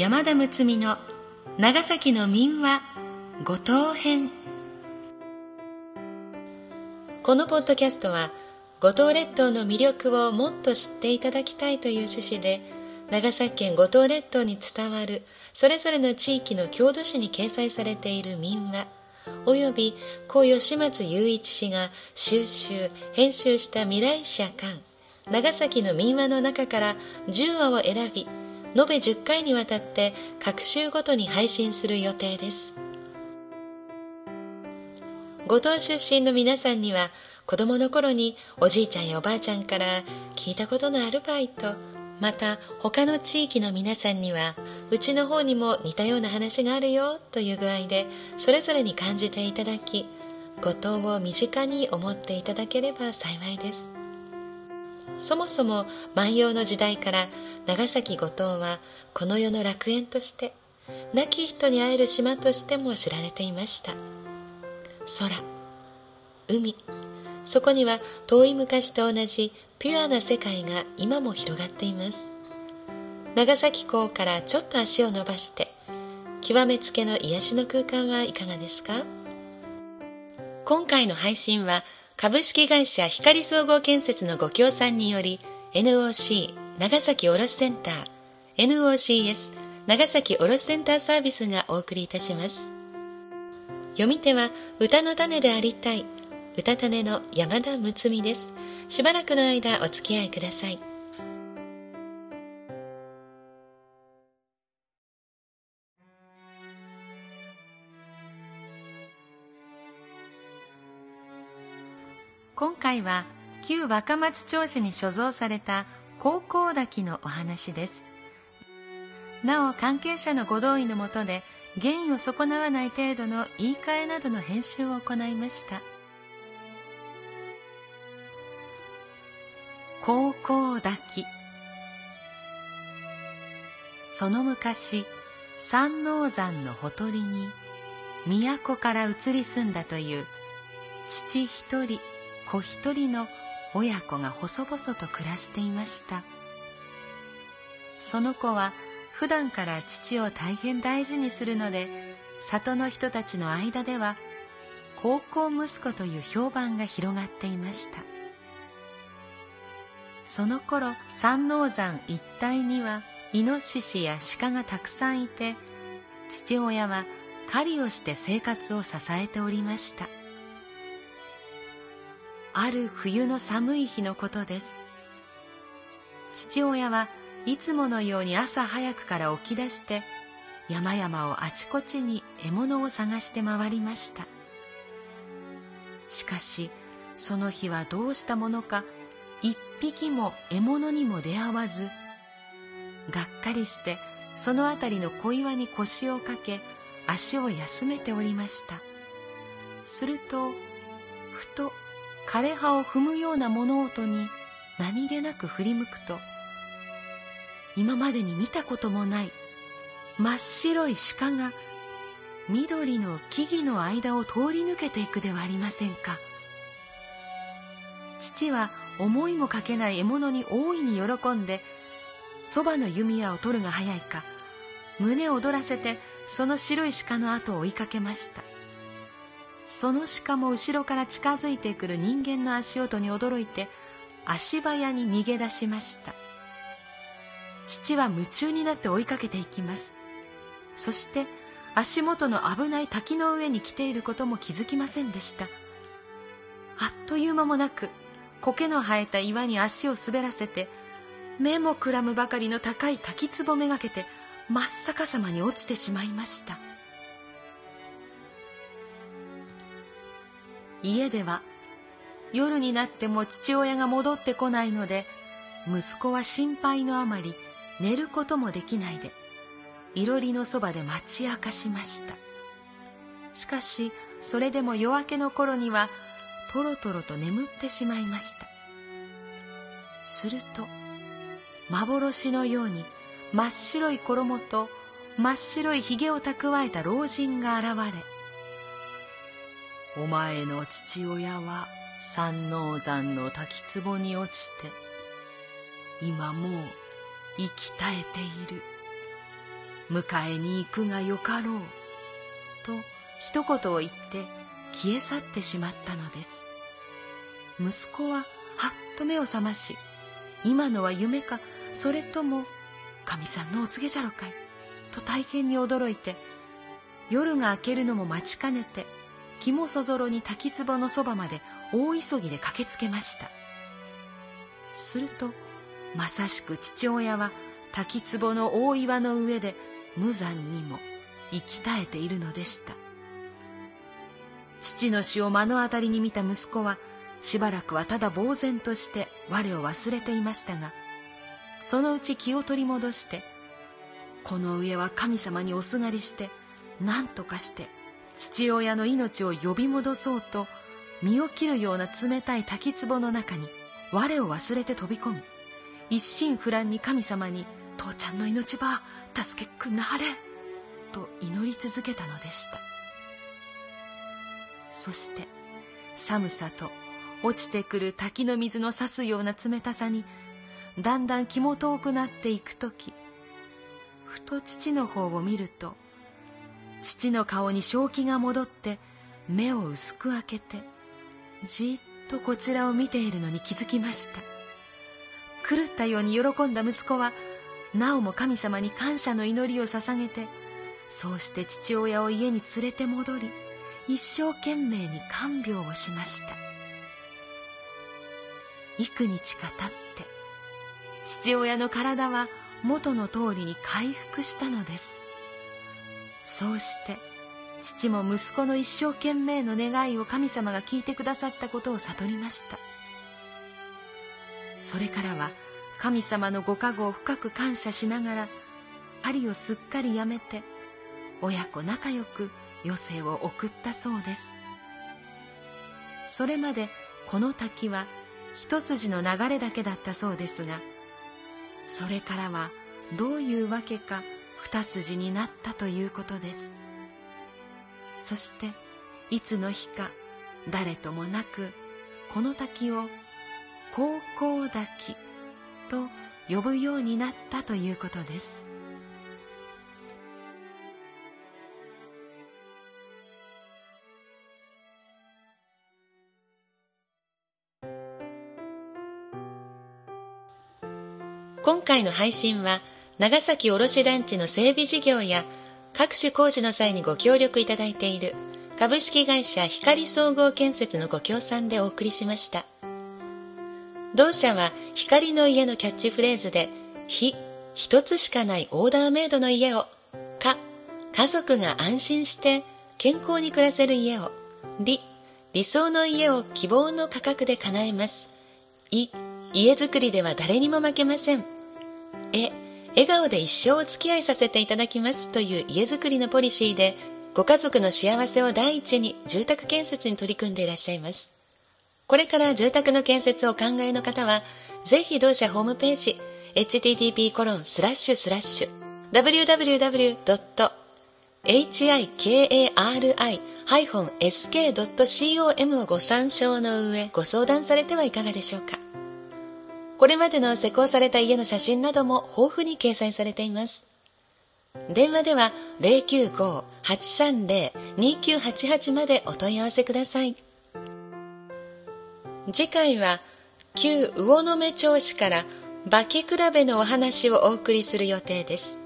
山田睦美の長崎の民話五島編。このポッドキャストは五島列島の魅力をもっと知っていただきたいという趣旨で長崎県五島列島に伝わるそれぞれの地域の郷土史に掲載されている民話および故吉松雄一氏が収集編集した未来社館長崎の民話の中から10話を選び延べ10回にわたって各週ごとに配信する予定です。五島出身の皆さんには子供の頃におじいちゃんやおばあちゃんから聞いたことのあるバイトまた他の地域の皆さんにはうちの方にも似たような話があるよという具合でそれぞれに感じていただき五島を身近に思っていただければ幸いです。そもそも万葉の時代から長崎五島はこの世の楽園として亡き人に会える島としても知られていました。空海。そこには遠い昔と同じピュアな世界が今も広がっています。長崎港からちょっと足を伸ばして極めつけの癒しの空間はいかがですか？今回の配信は株式会社光総合建設のご協賛により NOC 長崎卸センター NOCS 長崎卸センターサービスがお送りいたします。読み手は歌の種でありたい歌種の山田睦美です。しばらくの間お付き合いください。回は旧若松町市に所蔵された高校滝のお話です。なお関係者のご同意のもとで原意を損なわない程度の言い換えなどの編集を行いました。高校滝。その昔山王山のほとりに都から移り住んだという父一人子一人の親子が細々と暮らしていました。その子は普段から父を大変大事にするので里の人たちの間では高校息子という評判が広がっていました。その頃山王山一帯にはイノシシや鹿がたくさんいて父親は狩りをして生活を支えておりました。ある冬の寒い日のことです。父親はいつものように朝早くから起き出して山々をあちこちに獲物を探して回りました。しかしその日はどうしたものか一匹も獲物にも出会わずがっかりしてその辺りの小岩に腰をかけ足を休めておりました。するとふと枯葉を踏むような物音に何気なく振り向くと今までに見たこともない真っ白い鹿が緑の木々の間を通り抜けていくではありませんか。父は思いもかけない獲物に大いに喜んでそばの弓矢を取るが早いか胸を躍らせてその白い鹿の後を追いかけました。その鹿も後ろから近づいてくる人間の足音に驚いて足早に逃げ出しました。父は夢中になって追いかけていきます。そして足元の危ない滝の上に来ていることも気づきませんでした。あっという間もなく苔の生えた岩に足を滑らせて目もくらむばかりの高い滝壺めがけて真っ逆さまに落ちてしまいました。家では夜になっても父親が戻ってこないので息子は心配のあまり寝ることもできないでいろりのそばで待ち明かしました。しかしそれでも夜明けの頃にはとろとろと眠ってしまいました。すると幻のように真っ白い衣と真っ白いひげを蓄えた老人が現れお前の父親は山王山の滝壺に落ちて今もう生き絶えている迎えに行くがよかろう。と一言を言って消え去ってしまったのです。息子ははっと目を覚まし、今のは夢か、それとも、神さんのお告げじゃろかい、と大変に驚いて、夜が明けるのも待ちかねて、肝そぞろに滝壺のそばまで大急ぎで駆けつけました。すると、まさしく父親は滝壺の大岩の上で無残にも生き絶えているのでした。父の死を目の当たりに見た息子は、しばらくはただ呆然として我を忘れていましたが、そのうち気を取り戻して、この上は神様におすがりして、何とかして父親の命を呼び戻そうと、身を切るような冷たい滝壺の中に我を忘れて飛び込み、一心不乱に神様に、父ちゃんの命ば、助けくなはれ、と祈り続けたのでした。そして、寒さと落ちてくる滝の水の刺すような冷たさに、だんだん気も遠くなっていくとき、ふと父の方を見ると、父の顔に正気が戻って目を薄く開けてじっとこちらを見ているのに気づきました。狂ったように喜んだ息子はなおも神様に感謝の祈りを捧げてそうして父親を家に連れて戻り一生懸命に看病をしました。幾日か経って父親の体は元の通りに回復したのです。そうして父も息子の一生懸命の願いを神様が聞いてくださったことを悟りました。それからは神様のご加護を深く感謝しながら針をすっかりやめて親子仲良く余生を送ったそうです。それまでこの滝は一筋の流れだけだったそうですがそれからはどういうわけか二筋になったということです。そしていつの日か誰ともなくこの滝を高校滝と呼ぶようになったということです。今回の配信は長崎卸団地の整備事業や各種工事の際にご協力いただいている株式会社光総合建設のご協賛でお送りしました。同社は光の家のキャッチフレーズで非一つしかないオーダーメイドの家をか家族が安心して健康に暮らせる家を理理想の家を希望の価格で叶えます。い家づくりでは誰にも負けません。え笑顔で一生お付き合いさせていただきますという家づくりのポリシーで、ご家族の幸せを第一に住宅建設に取り組んでいらっしゃいます。これから住宅の建設をお考えの方は、ぜひ同社ホームページ、http コロンスラッシュスラッシュ www.hikari-sk.com をご参照の上ご相談されてはいかがでしょうか。これまでの施工された家の写真なども豊富に掲載されています。電話では095-830-2988までお問い合わせください。次回は旧魚目町市から化け比べのお話をお送りする予定です。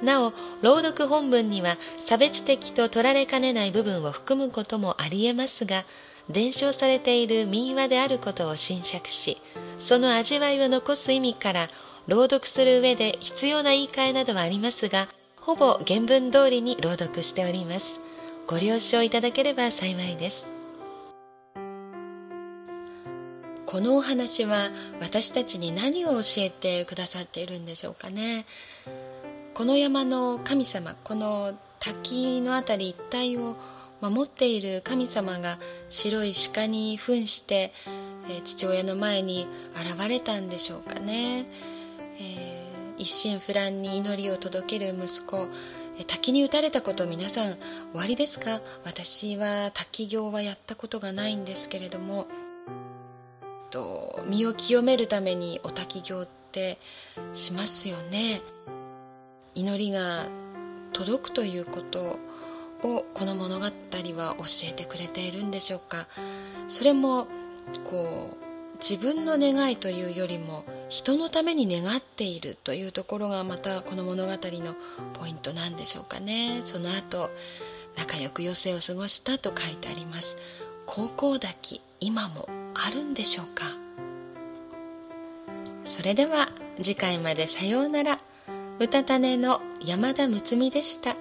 なお、朗読本文には差別的と取られかねない部分を含むこともありえますが、伝承されている民話であることを侵釈しその味わいを残す意味から朗読する上で必要な言い換えなどはありますがほぼ原文通りに朗読しております。ご了承いただければ幸いです。このお話は私たちに何を教えてくださっているんでしょうかね。この山の神様この滝の辺り一帯を守っている神様が白い鹿に扮して、えー、父親の前に現れたんでしょうかね、えー、一心不乱に祈りを届ける息子滝に打たれたこと皆さんおありですか？私は滝行はやったことがないんですけれども。と身を清めるためにお滝行ってしますよね。祈りが届くということをこの物語は教えてくれているんでしょうか？それもこう自分の願いというよりも人のために願っているというところがまたこの物語のポイントなんでしょうかね。その後仲良く余生を過ごしたと書いてあります。高校抱き今もあるんでしょうか？それでは次回までさようなら。歌種の山田睦美でした。